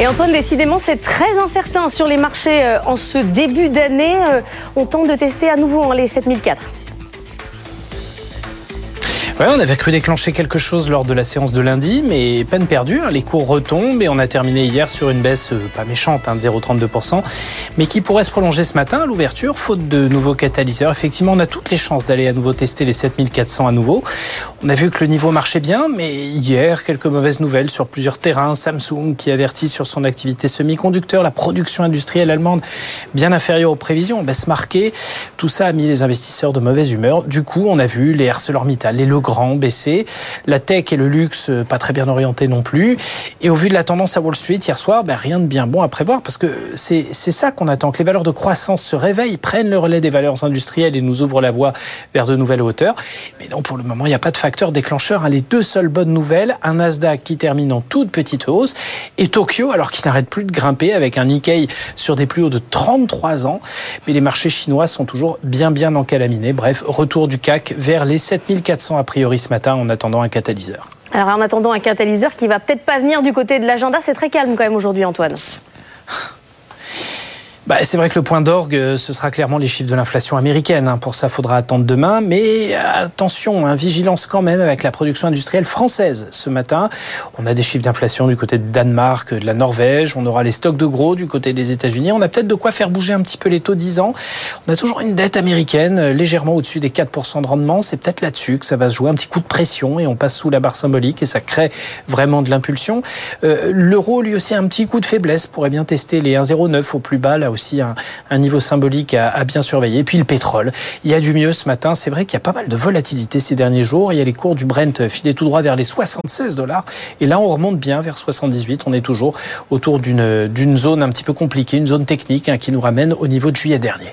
Et Antoine, décidément, c'est très incertain sur les marchés euh, en ce début d'année. Euh, on tente de tester à nouveau hein, les 7004. Ouais, on avait cru déclencher quelque chose lors de la séance de lundi, mais peine perdue. Hein. Les cours retombent et on a terminé hier sur une baisse euh, pas méchante, hein, de 0,32%, mais qui pourrait se prolonger ce matin à l'ouverture, faute de nouveaux catalyseurs. Effectivement, on a toutes les chances d'aller à nouveau tester les 7400 à nouveau. On a vu que le niveau marchait bien, mais hier, quelques mauvaises nouvelles sur plusieurs terrains. Samsung qui avertit sur son activité semi-conducteur, la production industrielle allemande bien inférieure aux prévisions, baisse marquée. Tout ça a mis les investisseurs de mauvaise humeur. Du coup, on a vu les ArcelorMittal, les Legrand, grand baissé. La tech et le luxe, pas très bien orientés non plus. Et au vu de la tendance à Wall Street hier soir, ben, rien de bien bon à prévoir parce que c'est ça qu'on attend, que les valeurs de croissance se réveillent, prennent le relais des valeurs industrielles et nous ouvrent la voie vers de nouvelles hauteurs. Mais non, pour le moment, il n'y a pas de facteur déclencheur. Hein. Les deux seules bonnes nouvelles, un Nasdaq qui termine en toute petite hausse et Tokyo, alors qu'il n'arrête plus de grimper avec un Nikkei sur des plus hauts de 33 ans. Mais les marchés chinois sont toujours bien bien encalaminés. Bref, retour du CAC vers les 7400 après ce matin en attendant un catalyseur. Alors en attendant un catalyseur qui va peut-être pas venir du côté de l'agenda, c'est très calme quand même aujourd'hui Antoine. Bah, c'est vrai que le point d'orgue, euh, ce sera clairement les chiffres de l'inflation américaine. Hein. Pour ça, il faudra attendre demain. Mais attention, hein, vigilance quand même avec la production industrielle française ce matin. On a des chiffres d'inflation du côté de Danemark, de la Norvège. On aura les stocks de gros du côté des États-Unis. On a peut-être de quoi faire bouger un petit peu les taux 10 ans. On a toujours une dette américaine euh, légèrement au-dessus des 4% de rendement. C'est peut-être là-dessus que ça va se jouer un petit coup de pression et on passe sous la barre symbolique et ça crée vraiment de l'impulsion. Euh, l'euro, lui aussi, un petit coup de faiblesse. Pourrait bien tester les 1,09 au plus bas là un, niveau symbolique à, bien surveiller. Et puis le pétrole, il y a du mieux ce matin. C'est vrai qu'il y a pas mal de volatilité ces derniers jours. Il y a les cours du Brent filés tout droit vers les 76 dollars. Et là, on remonte bien vers 78. On est toujours autour d'une zone un petit peu compliquée, une zone technique hein, qui nous ramène au niveau de juillet dernier.